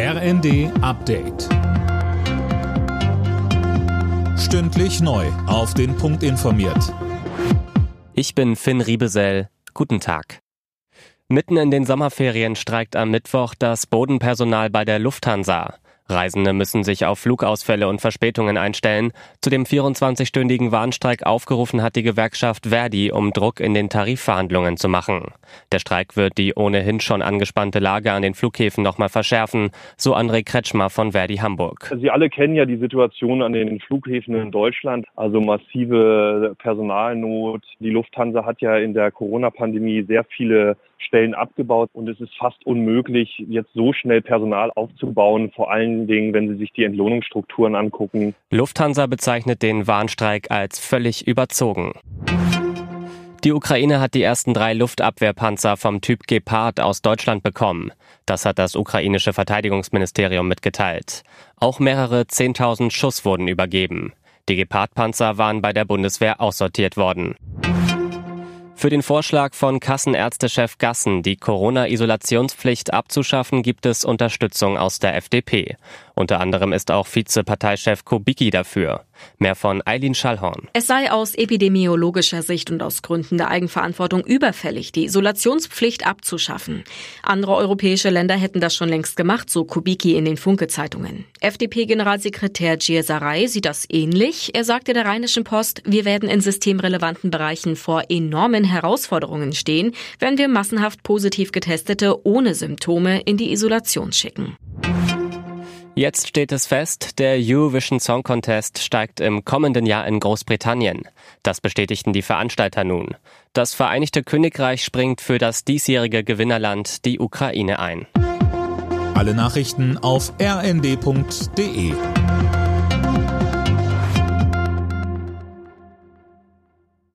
RND Update. Stündlich neu. Auf den Punkt informiert. Ich bin Finn Riebesell. Guten Tag. Mitten in den Sommerferien streikt am Mittwoch das Bodenpersonal bei der Lufthansa. Reisende müssen sich auf Flugausfälle und Verspätungen einstellen. Zu dem 24-stündigen Warnstreik aufgerufen hat die Gewerkschaft Verdi, um Druck in den Tarifverhandlungen zu machen. Der Streik wird die ohnehin schon angespannte Lage an den Flughäfen nochmal verschärfen, so André Kretschmer von Verdi Hamburg. Sie alle kennen ja die Situation an den Flughäfen in Deutschland, also massive Personalnot. Die Lufthansa hat ja in der Corona-Pandemie sehr viele Stellen abgebaut und es ist fast unmöglich, jetzt so schnell Personal aufzubauen, vor allen Dingen, wenn Sie sich die Entlohnungsstrukturen angucken. Lufthansa bezeichnet den Warnstreik als völlig überzogen. Die Ukraine hat die ersten drei Luftabwehrpanzer vom Typ Gepard aus Deutschland bekommen. Das hat das ukrainische Verteidigungsministerium mitgeteilt. Auch mehrere 10.000 Schuss wurden übergeben. Die Gepard-Panzer waren bei der Bundeswehr aussortiert worden. Für den Vorschlag von Kassenärztechef Gassen, die Corona-Isolationspflicht abzuschaffen, gibt es Unterstützung aus der FDP. Unter anderem ist auch Vizeparteichef Kubicki dafür. Mehr von Eileen Schallhorn. Es sei aus epidemiologischer Sicht und aus Gründen der Eigenverantwortung überfällig, die Isolationspflicht abzuschaffen. Andere europäische Länder hätten das schon längst gemacht, so Kubicki in den Funke-Zeitungen. FDP-Generalsekretär Giersaray sieht das ähnlich. Er sagte der Rheinischen Post, wir werden in systemrelevanten Bereichen vor enormen Herausforderungen stehen, wenn wir massenhaft positiv Getestete ohne Symptome in die Isolation schicken. Jetzt steht es fest, der Eurovision Song Contest steigt im kommenden Jahr in Großbritannien. Das bestätigten die Veranstalter nun. Das Vereinigte Königreich springt für das diesjährige Gewinnerland, die Ukraine, ein. Alle Nachrichten auf rnd.de